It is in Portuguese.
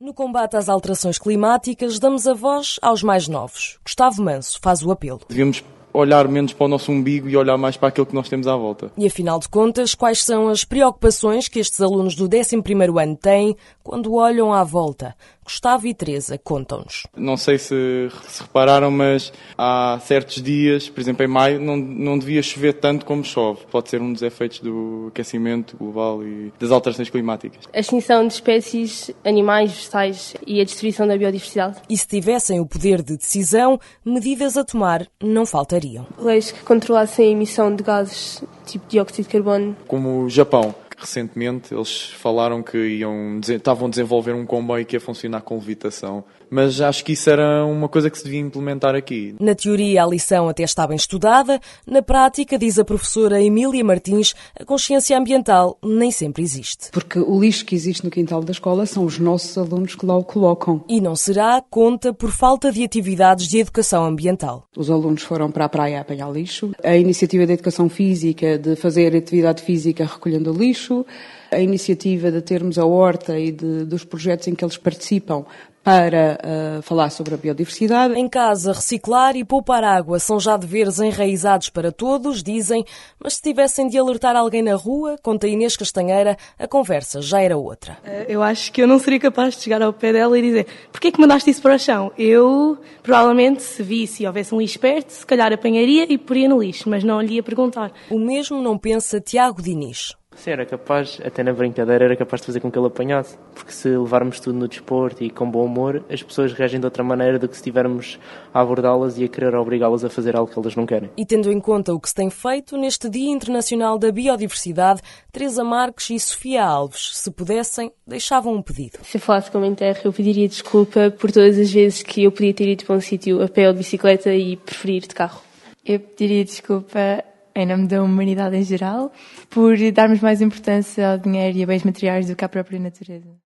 No combate às alterações climáticas, damos a voz aos mais novos. Gustavo Manso faz o apelo. Devíamos olhar menos para o nosso umbigo e olhar mais para aquilo que nós temos à volta. E afinal de contas, quais são as preocupações que estes alunos do 11º ano têm quando olham à volta? Gustavo e Teresa contam-nos. Não sei se, se repararam, mas há certos dias, por exemplo em maio, não, não devia chover tanto como chove. Pode ser um dos efeitos do aquecimento global e das alterações climáticas. A extinção de espécies, animais, vegetais e a destruição da biodiversidade. E se tivessem o poder de decisão, medidas a tomar não faltariam. Leis que controlassem a emissão de gases tipo dióxido de carbono. Como o Japão recentemente eles falaram que iam, estavam a desenvolver um comboio que ia funcionar com levitação. Mas acho que isso era uma coisa que se devia implementar aqui. Na teoria, a lição até está bem estudada. Na prática, diz a professora Emília Martins, a consciência ambiental nem sempre existe. Porque o lixo que existe no quintal da escola são os nossos alunos que lá o colocam. E não será conta por falta de atividades de educação ambiental. Os alunos foram para a praia a apanhar lixo. A iniciativa da educação física de fazer atividade física recolhendo lixo a iniciativa de termos a horta e de, dos projetos em que eles participam para uh, falar sobre a biodiversidade. Em casa, reciclar e poupar água são já deveres enraizados para todos, dizem, mas se tivessem de alertar alguém na rua, conta Inês Castanheira, a conversa já era outra. Eh, eu acho que eu não seria capaz de chegar ao pé dela e dizer porquê é que mandaste isso para o chão? Eu, provavelmente, se visse e houvesse um lixo perto, se calhar apanharia e poria no lixo, mas não lhe ia perguntar. O mesmo não pensa Tiago Diniz. Sim, era capaz, até na brincadeira, era capaz de fazer com que ele apanhasse. Porque se levarmos tudo no desporto e com bom humor, as pessoas reagem de outra maneira do que se estivermos a abordá-las e a querer obrigá-las a fazer algo que elas não querem. E tendo em conta o que se tem feito, neste Dia Internacional da Biodiversidade, Teresa Marques e Sofia Alves, se pudessem, deixavam um pedido. Se eu falasse com a terra, eu pediria desculpa por todas as vezes que eu podia ter ido para um sítio a pé ou de bicicleta e preferir de carro. Eu pediria desculpa em nome da humanidade em geral, por darmos mais importância ao dinheiro e a bens materiais do que à própria natureza.